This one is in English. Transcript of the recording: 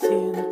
Sin